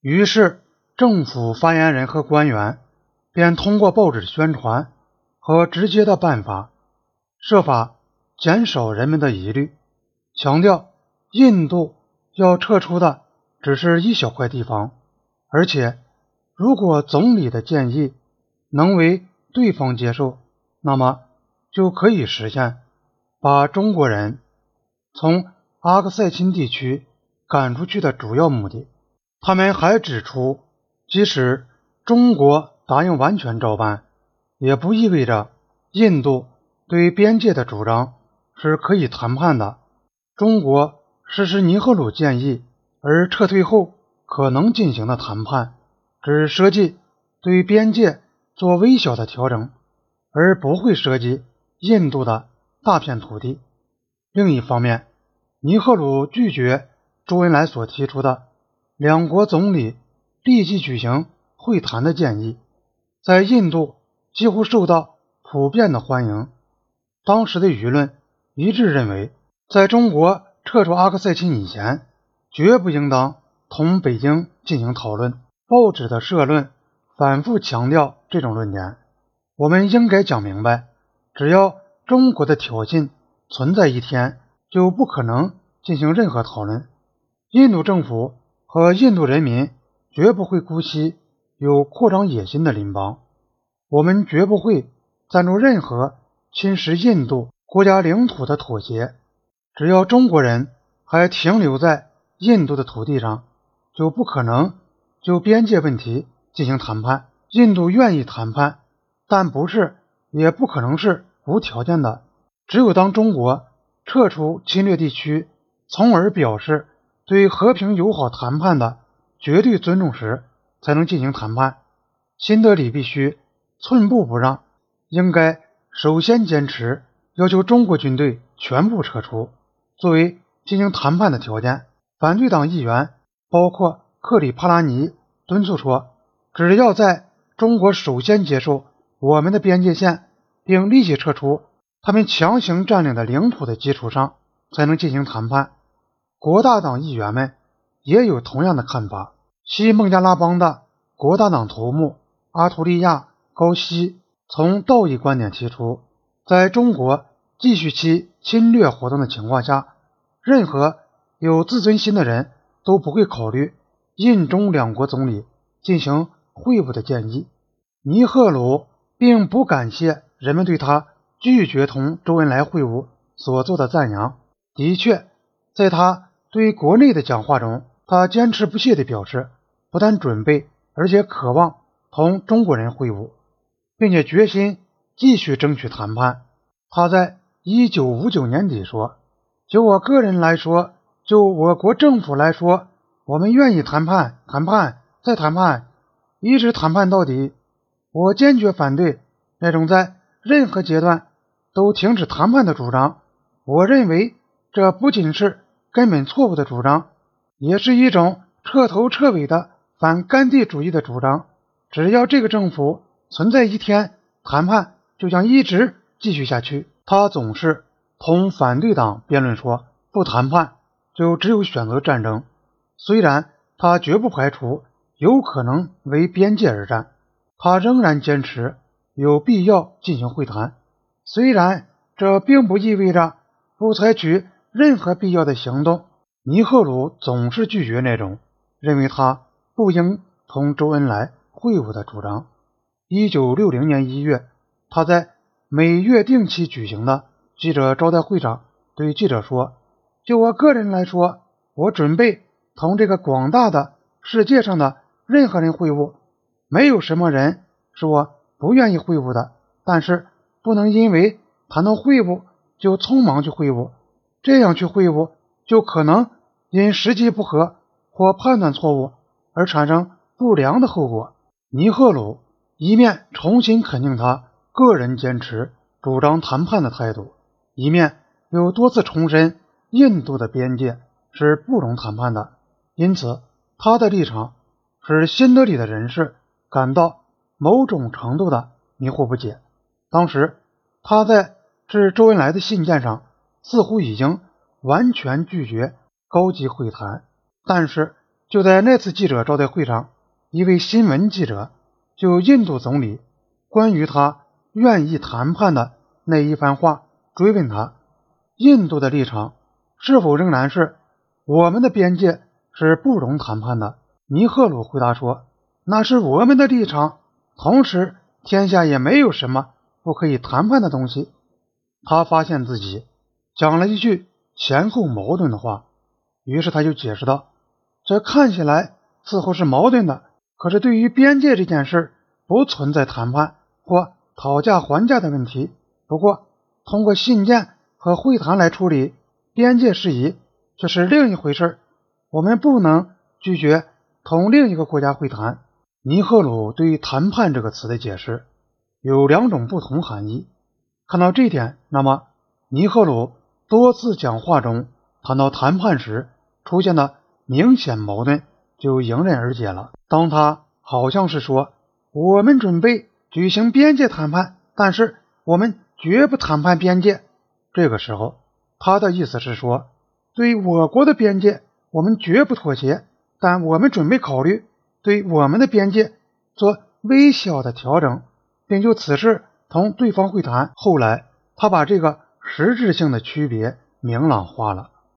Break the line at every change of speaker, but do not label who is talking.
于是，政府发言人和官员便通过报纸宣传和直接的办法，设法减少人们的疑虑，强调印度要撤出的只是一小块地方，而且如果总理的建议能为对方接受，那么就可以实现把中国人从阿克塞钦地区赶出去的主要目的。他们还指出，即使中国答应完全照办，也不意味着印度对边界的主张是可以谈判的。中国实施尼赫鲁建议而撤退后可能进行的谈判，只涉及对边界做微小的调整，而不会涉及印度的大片土地。另一方面，尼赫鲁拒绝周恩来所提出的。两国总理立即举行会谈的建议，在印度几乎受到普遍的欢迎。当时的舆论一致认为，在中国撤出阿克塞钦以前，绝不应当同北京进行讨论。报纸的社论反复强调这种论点。我们应该讲明白，只要中国的挑衅存在一天，就不可能进行任何讨论。印度政府。和印度人民绝不会姑息有扩张野心的邻邦，我们绝不会赞助任何侵蚀印度国家领土的妥协。只要中国人还停留在印度的土地上，就不可能就边界问题进行谈判。印度愿意谈判，但不是也不可能是无条件的。只有当中国撤出侵略地区，从而表示。对和平友好谈判的绝对尊重时，才能进行谈判。新德里必须寸步不让，应该首先坚持要求中国军队全部撤出，作为进行谈判的条件。反对党议员包括克里帕拉尼敦促说，只要在中国首先接受我们的边界线，并立即撤出他们强行占领的领土的基础上，才能进行谈判。国大党议员们也有同样的看法。西孟加拉邦的国大党头目阿图利亚·高希从道义观点提出，在中国继续其侵略活动的情况下，任何有自尊心的人都不会考虑印中两国总理进行会晤的建议。尼赫鲁并不感谢人们对他拒绝同周恩来会晤所做的赞扬。的确，在他。对国内的讲话中，他坚持不懈地表示，不但准备，而且渴望同中国人会晤，并且决心继续争取谈判。他在一九五九年底说：“就我个人来说，就我国政府来说，我们愿意谈判，谈判，再谈判，一直谈判到底。我坚决反对那种在任何阶段都停止谈判的主张。我认为这不仅是。”根本错误的主张，也是一种彻头彻尾的反甘地主义的主张。只要这个政府存在一天，谈判就将一直继续下去。他总是同反对党辩论说，不谈判就只有选择战争。虽然他绝不排除有可能为边界而战，他仍然坚持有必要进行会谈。虽然这并不意味着不采取。任何必要的行动，尼赫鲁总是拒绝那种认为他不应同周恩来会晤的主张。一九六零年一月，他在每月定期举行的记者招待会上对记者说：“就我个人来说，我准备同这个广大的世界上的任何人会晤，没有什么人是我不愿意会晤的。但是不能因为谈到会晤就匆忙去会晤。”这样去会晤，就可能因时机不合或判断错误而产生不良的后果。尼赫鲁一面重新肯定他个人坚持主张谈判的态度，一面又多次重申印度的边界是不容谈判的。因此，他的立场使新德里的人士感到某种程度的迷惑不解。当时，他在致周恩来的信件上。似乎已经完全拒绝高级会谈，但是就在那次记者招待会上，一位新闻记者就印度总理关于他愿意谈判的那一番话追问他，印度的立场是否仍然是我们的边界是不容谈判的？尼赫鲁回答说：“那是我们的立场，同时天下也没有什么不可以谈判的东西。”他发现自己讲了一句前后矛盾的话，于是他就解释道。这看起来似乎是矛盾的，可是对于边界这件事，不存在谈判或讨价还价的问题。不过，通过信件和会谈来处理边界事宜，这是另一回事。我们不能拒绝同另一个国家会谈。尼赫鲁对于“谈判”这个词的解释有两种不同含义。看到这一点，那么尼赫鲁多次讲话中谈到谈判时出现的。明显矛盾就迎刃而解了。当他好像是说我们准备举行边界谈判，但是我们绝不谈判边界。这个时候，他的意思是说，对我国的边界我们绝不妥协，但我们准备考虑对我们的边界做微小的调整，并就此事同对方会谈。后来，他把这个实质性的区别明朗化了。